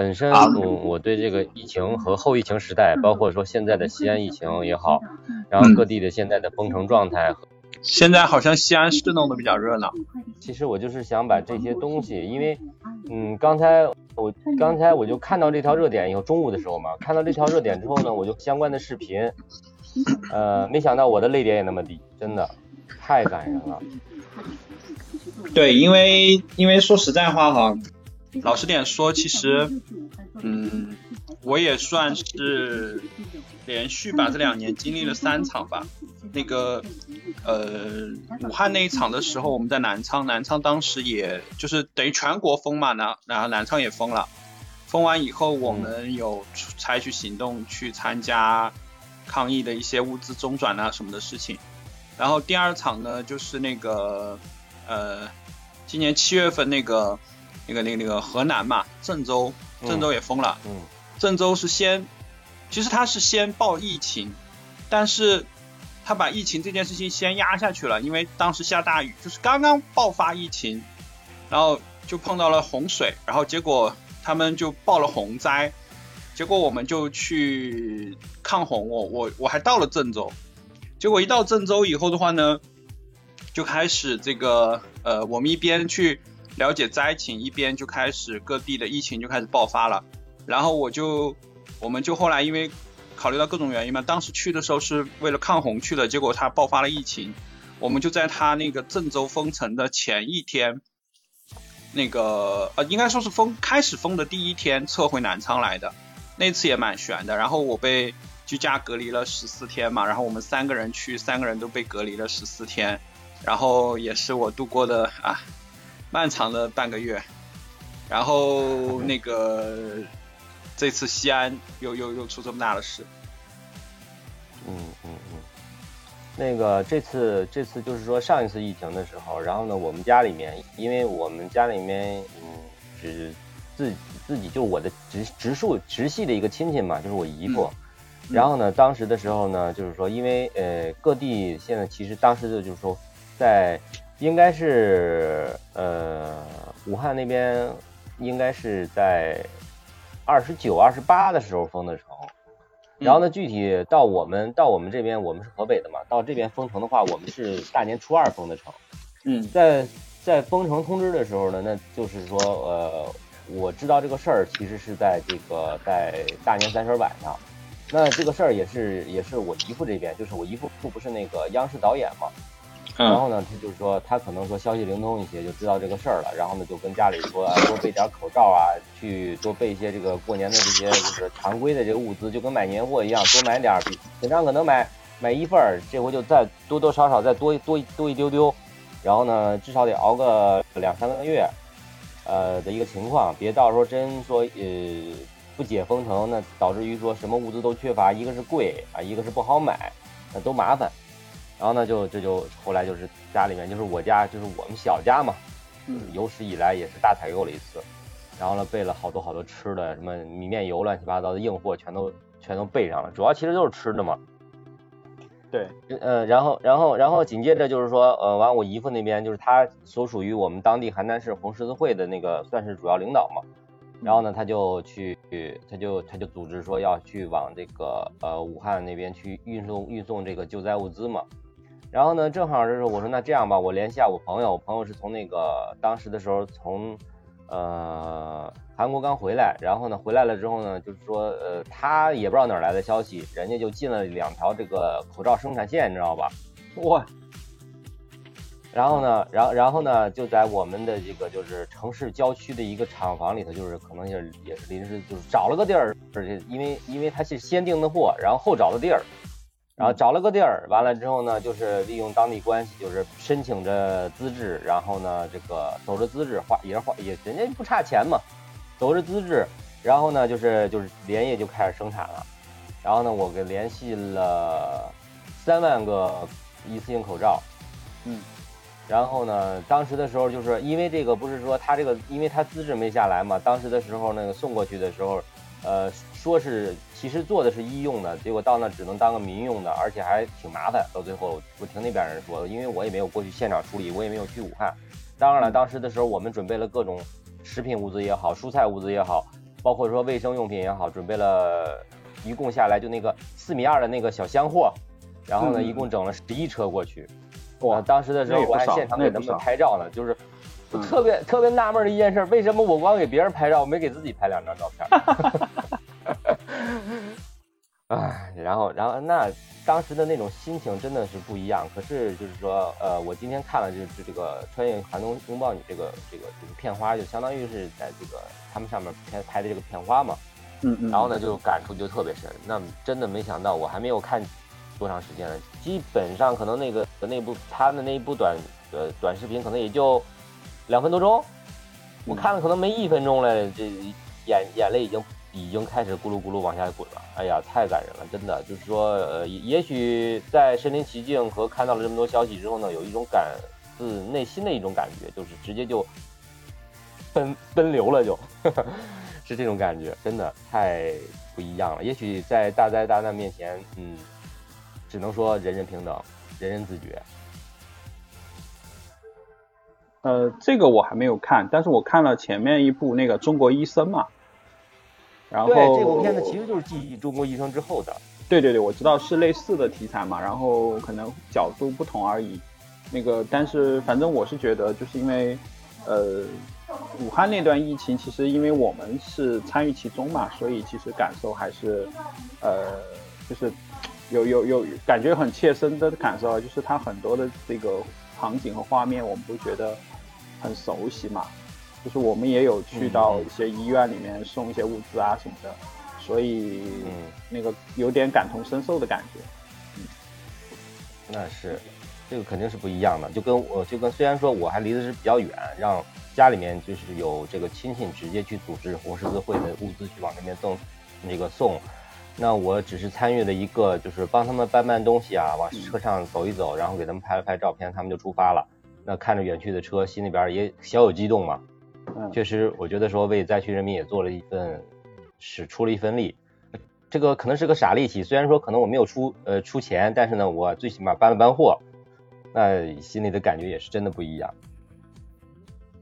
本身我我对这个疫情和后疫情时代，包括说现在的西安疫情也好，然后各地的现在的封城状态，现在好像西安市弄得比较热闹。其实我就是想把这些东西，因为嗯，刚才我刚才我就看到这条热点以后，中午的时候嘛，看到这条热点之后呢，我就相关的视频，呃，没想到我的泪点也那么低，真的太感人了。对，因为因为说实在话哈。老实点说，其实，嗯，我也算是连续吧这两年经历了三场吧。那个，呃，武汉那一场的时候，我们在南昌，南昌当时也就是等于全国封嘛，然然后南昌也封了。封完以后，我们有采取行动去参加抗疫的一些物资中转啊什么的事情。然后第二场呢，就是那个，呃，今年七月份那个。那个、那个、那个河南嘛，郑州，郑州也封了。嗯。郑州是先，其实他是先报疫情，但是他把疫情这件事情先压下去了，因为当时下大雨，就是刚刚爆发疫情，然后就碰到了洪水，然后结果他们就报了洪灾，结果我们就去抗洪，我我我还到了郑州，结果一到郑州以后的话呢，就开始这个呃，我们一边去。了解灾情，一边就开始各地的疫情就开始爆发了，然后我就，我们就后来因为考虑到各种原因嘛，当时去的时候是为了抗洪去的，结果它爆发了疫情，我们就在它那个郑州封城的前一天，那个呃应该说是封开始封的第一天撤回南昌来的，那次也蛮悬的，然后我被居家隔离了十四天嘛，然后我们三个人去，三个人都被隔离了十四天，然后也是我度过的啊。漫长的半个月，然后那个这次西安又又又出这么大的事，嗯嗯嗯，那个这次这次就是说上一次疫情的时候，然后呢，我们家里面，因为我们家里面嗯只自自己就我的直直属直系的一个亲戚嘛，就是我姨父，然后呢，当时的时候呢，就是说因为呃各地现在其实当时的就是说在。应该是呃，武汉那边应该是在二十九、二十八的时候封的城，然后呢，具体到我们到我们这边，我们是河北的嘛，到这边封城的话，我们是大年初二封的城。嗯，在在封城通知的时候呢，那就是说呃，我知道这个事儿其实是在这个在大年三十晚上，那这个事儿也是也是我姨父这边，就是我姨父不不是那个央视导演嘛。然后呢，他就是说，他可能说消息灵通一些，就知道这个事儿了。然后呢，就跟家里说 多备点口罩啊，去多备一些这个过年的这些就是常规的这个物资，就跟买年货一样，多买点儿。平常可能买买一份儿，这回就再多多少少再多多多一丢丢。然后呢，至少得熬个两三个月，呃的一个情况，别到时候真说呃不解封城，那导致于说什么物资都缺乏，一个是贵啊，一个是不好买，那都麻烦。然后呢，就这就后来就是家里面就是我家就是我们小家嘛，嗯，有史以来也是大采购了一次，然后呢备了好多好多吃的，什么米面油乱七八糟的硬货全都全都备上了，主要其实就是吃的嘛。对，呃，然后然后然后紧接着就是说，呃，完我姨父那边就是他所属于我们当地邯郸市红十字会的那个算是主要领导嘛，然后呢他就去他就他就组织说要去往这个呃武汉那边去运送运送这个救灾物资嘛。然后呢，正好就是我说那这样吧，我联系下我朋友，我朋友是从那个当时的时候从呃韩国刚回来，然后呢回来了之后呢，就是说呃他也不知道哪来的消息，人家就进了两条这个口罩生产线，你知道吧？哇！然后呢，然后然后呢就在我们的这个就是城市郊区的一个厂房里头，就是可能也是也是临时就是找了个地儿，而且因为因为他是先订的货，然后后找的地儿。然后找了个地儿，完了之后呢，就是利用当地关系，就是申请着资质，然后呢，这个走着资质花也是花也人家不差钱嘛，走着资质，然后呢，就是就是连夜就开始生产了，然后呢，我给联系了三万个一次性口罩，嗯，然后呢，当时的时候就是因为这个不是说他这个，因为他资质没下来嘛，当时的时候那个送过去的时候，呃。说是其实做的是医用的，结果到那只能当个民用的，而且还挺麻烦。到最后我听那边人说，因为我也没有过去现场处理，我也没有去武汉。当然了，当时的时候我们准备了各种食品物资也好，蔬菜物资也好，包括说卫生用品也好，准备了一共下来就那个四米二的那个小箱货，然后呢，一共整了十一车过去。哇，当时的时候我还现场给他们拍照呢，就是特别特别纳闷的一件事，为什么我光给别人拍照，没给自己拍两张照片？哎，然后然后那当时的那种心情真的是不一样。可是就是说，呃，我今天看了就是这个《穿越寒冬拥抱你》这个这个这个片花，就相当于是在这个他们上面拍拍的这个片花嘛。嗯嗯。然后呢，就感触就特别深。那真的没想到，我还没有看多长时间了，基本上可能那个那部他的那一部短呃短视频可能也就两分多钟，我看了可能没一分钟了，这眼眼泪已经。已经开始咕噜咕噜往下滚了，哎呀，太感人了，真的就是说，呃，也许在身临其境和看到了这么多消息之后呢，有一种感自内心的一种感觉，就是直接就 奔奔流了，就是这种感觉，真的太不一样了。也许在大灾大难面前，嗯，只能说人人平等，人人自觉。呃，这个我还没有看，但是我看了前面一部那个《中国医生》嘛。然后对这部片子其实就是继《中国医生》之后的。对对对，我知道是类似的题材嘛，然后可能角度不同而已。那个，但是反正我是觉得，就是因为，呃，武汉那段疫情，其实因为我们是参与其中嘛，所以其实感受还是，呃，就是有有有感觉很切身的感受，就是它很多的这个场景和画面，我们都觉得很熟悉嘛。就是我们也有去到一些医院里面送一些物资啊什么的，所以那个有点感同身受的感觉。嗯，那是，这个肯定是不一样的。就跟我就跟虽然说我还离的是比较远，让家里面就是有这个亲戚直接去组织红十字会的物资去往那边赠那个送，那我只是参与了一个就是帮他们搬搬东西啊，往车上走一走，然后给他们拍了拍照片，他们就出发了。那看着远去的车，心里边也小有激动嘛。确实，我觉得说为灾区人民也做了一份，使出了一份力。这个可能是个傻力气，虽然说可能我没有出呃出钱，但是呢，我最起码搬了搬货，那心里的感觉也是真的不一样。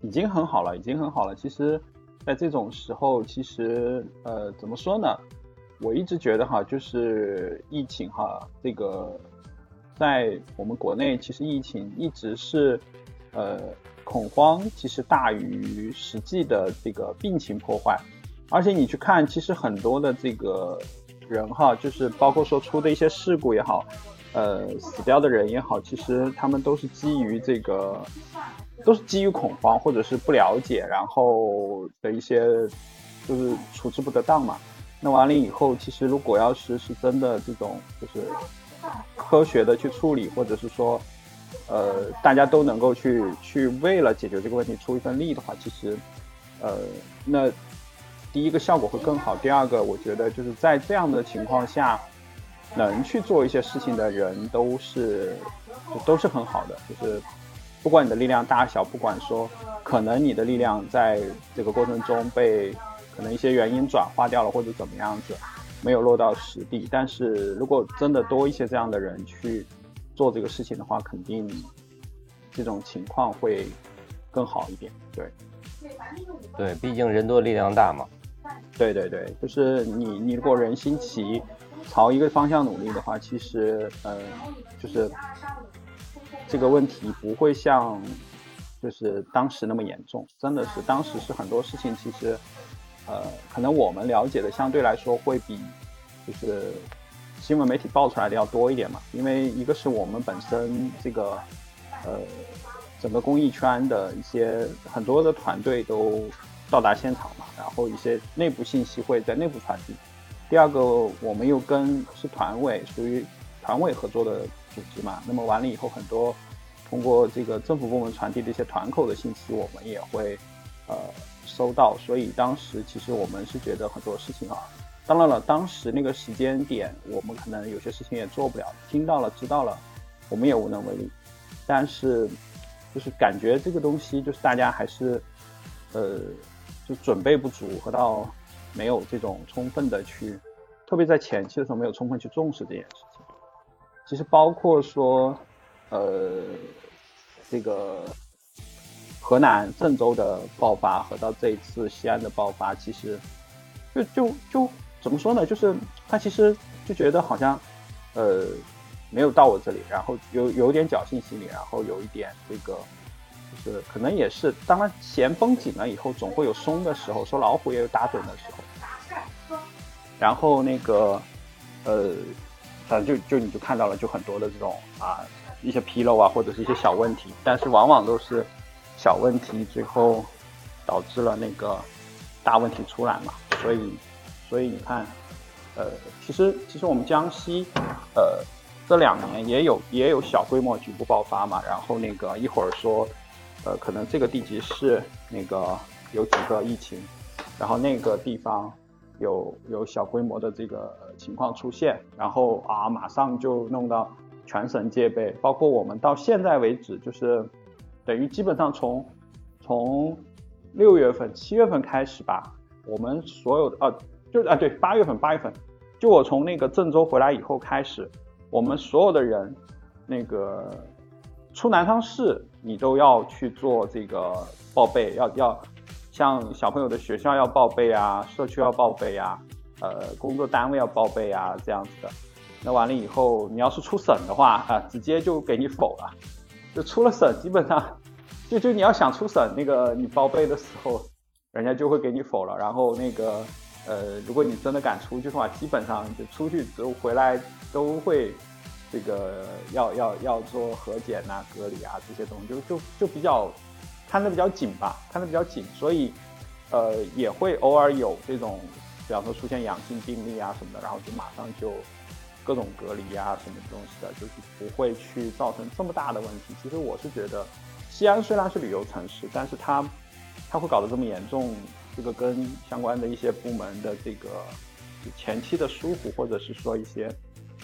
已经很好了，已经很好了。其实，在这种时候，其实呃怎么说呢？我一直觉得哈，就是疫情哈，这个在我们国内，其实疫情一直是呃。恐慌其实大于实际的这个病情破坏，而且你去看，其实很多的这个人哈，就是包括说出的一些事故也好，呃，死掉的人也好，其实他们都是基于这个，都是基于恐慌或者是不了解，然后的一些就是处置不得当嘛。那完了以后，其实如果要是是真的这种就是科学的去处理，或者是说。呃，大家都能够去去为了解决这个问题出一份力的话，其实，呃，那第一个效果会更好。第二个，我觉得就是在这样的情况下，能去做一些事情的人都是就都是很好的。就是不管你的力量大小，不管说可能你的力量在这个过程中被可能一些原因转化掉了，或者怎么样子没有落到实地，但是如果真的多一些这样的人去。做这个事情的话，肯定这种情况会更好一点。对，对，毕竟人多力量大嘛。对对对，就是你你如果人心齐，朝一个方向努力的话，其实呃，就是这个问题不会像就是当时那么严重。真的是当时是很多事情，其实呃，可能我们了解的相对来说会比就是。新闻媒体爆出来的要多一点嘛，因为一个是我们本身这个，呃，整个公益圈的一些很多的团队都到达现场嘛，然后一些内部信息会在内部传递。第二个，我们又跟是团委，属于团委合作的组织嘛，那么完了以后，很多通过这个政府部门传递的一些团口的信息，我们也会呃收到。所以当时其实我们是觉得很多事情啊。当然了，当时那个时间点，我们可能有些事情也做不了。听到了，知道了，我们也无能为力。但是，就是感觉这个东西，就是大家还是，呃，就准备不足和到没有这种充分的去，特别在前期的时候没有充分去重视这件事情。其实包括说，呃，这个河南郑州的爆发和到这一次西安的爆发，其实。就就就怎么说呢？就是他其实就觉得好像呃没有到我这里，然后有有点侥幸心理，然后有一点这个就是可能也是，当他弦绷紧了以后，总会有松的时候，说老虎也有打盹的时候。然后那个呃，反正就就你就看到了，就很多的这种啊一些纰漏啊，或者是一些小问题，但是往往都是小问题，最后导致了那个大问题出来嘛。所以，所以你看，呃，其实其实我们江西，呃，这两年也有也有小规模局部爆发嘛。然后那个一会儿说，呃，可能这个地级市那个有几个疫情，然后那个地方。有有小规模的这个情况出现，然后啊，马上就弄到全省戒备，包括我们到现在为止，就是等于基本上从从六月份、七月份开始吧，我们所有的啊，就啊对，八月份八月份，就我从那个郑州回来以后开始，我们所有的人那个出南昌市，你都要去做这个报备，要要。像小朋友的学校要报备啊，社区要报备啊，呃，工作单位要报备啊，这样子的。那完了以后，你要是出省的话啊，直接就给你否了。就出了省，基本上就就你要想出省，那个你报备的时候，人家就会给你否了。然后那个呃，如果你真的敢出去的话，基本上就出去之后回来都会这个要要要做核检呐、隔离啊这些东西，就就就比较。看得比较紧吧，看得比较紧，所以，呃，也会偶尔有这种，比方说出现阳性病例啊什么的，然后就马上就各种隔离啊什么东西的，就是不会去造成这么大的问题。其实我是觉得，西安虽然是旅游城市，但是它它会搞得这么严重，这个跟相关的一些部门的这个前期的疏忽，或者是说一些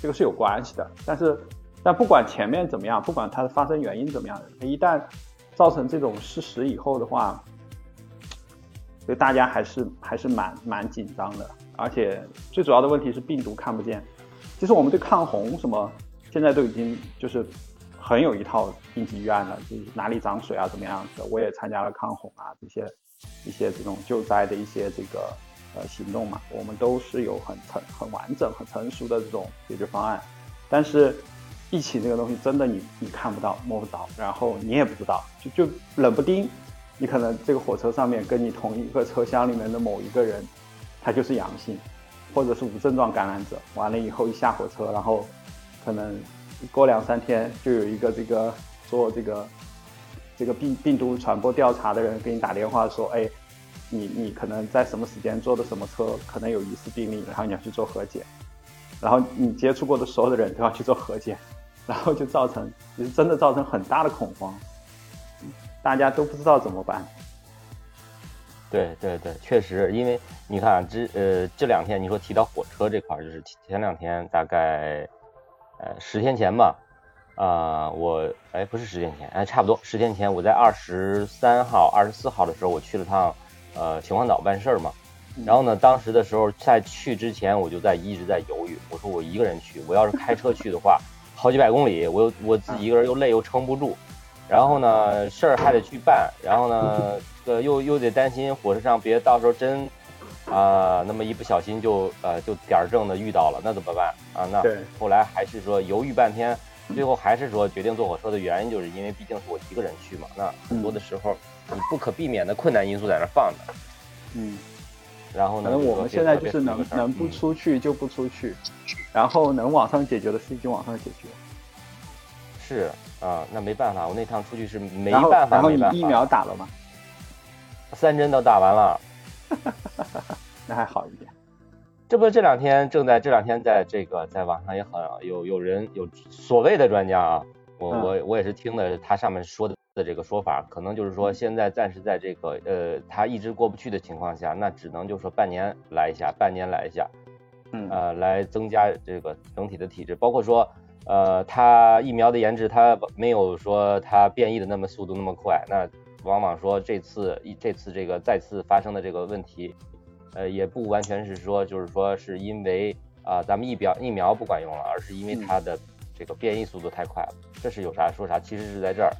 这个是有关系的。但是，但不管前面怎么样，不管它的发生原因怎么样，它一旦造成这种事实以后的话，所以大家还是还是蛮蛮紧张的，而且最主要的问题是病毒看不见。其实我们对抗洪什么，现在都已经就是很有一套应急预案了，就是哪里涨水啊，怎么样子。我也参加了抗洪啊这些一些这种救灾的一些这个呃行动嘛，我们都是有很成很完整很成熟的这种解决方案，但是。疫情这个东西真的你你看不到摸不着，然后你也不知道，就就冷不丁，你可能这个火车上面跟你同一个车厢里面的某一个人，他就是阳性，或者是无症状感染者，完了以后一下火车，然后可能过两三天就有一个这个做这个这个病病毒传播调查的人给你打电话说，哎，你你可能在什么时间坐的什么车，可能有疑似病例，然后你要去做核检，然后你接触过的所有的人都要去做核检。然后就造成，其实真的造成很大的恐慌，大家都不知道怎么办。对对对，确实，因为你看这呃这两天你说提到火车这块，就是前两天大概呃十天前吧，啊我哎不是十天前，哎差不多十天前，我在二十三号、二十四号的时候我去了趟呃秦皇岛办事儿嘛，然后呢当时的时候在去之前我就在一直在犹豫，我说我一个人去，我要是开车去的话。好几百公里，我又我自己一个人又累又撑不住，然后呢事儿还得去办，然后呢呃又又得担心火车上别到时候真啊那么一不小心就呃就点儿正的遇到了，那怎么办啊？那后来还是说犹豫半天，最后还是说决定坐火车的原因，就是因为毕竟是我一个人去嘛，那很多的时候你不可避免的困难因素在那放着，嗯。然后呢？可能我们现在就是能能不出去就不出去，然后能网上解决的事情就网上解决。是啊，那没办法，我那趟出去是没办法。然后你疫苗打了吗？三针都打完了。那还好一点。这不这两天正在这两天在这个在网上也很有有人有所谓的专家啊，我我我也是听的他上面说的。的这个说法，可能就是说现在暂时在这个呃，他一直过不去的情况下，那只能就是说半年来一下，半年来一下，嗯，呃，来增加这个整体的体质，包括说呃，它疫苗的研制，它没有说它变异的那么速度那么快，那往往说这次一这次这个再次发生的这个问题，呃，也不完全是说就是说是因为啊咱们疫苗疫苗不管用了，而是因为它的这个变异速度太快了，这是有啥说啥，其实是在这儿。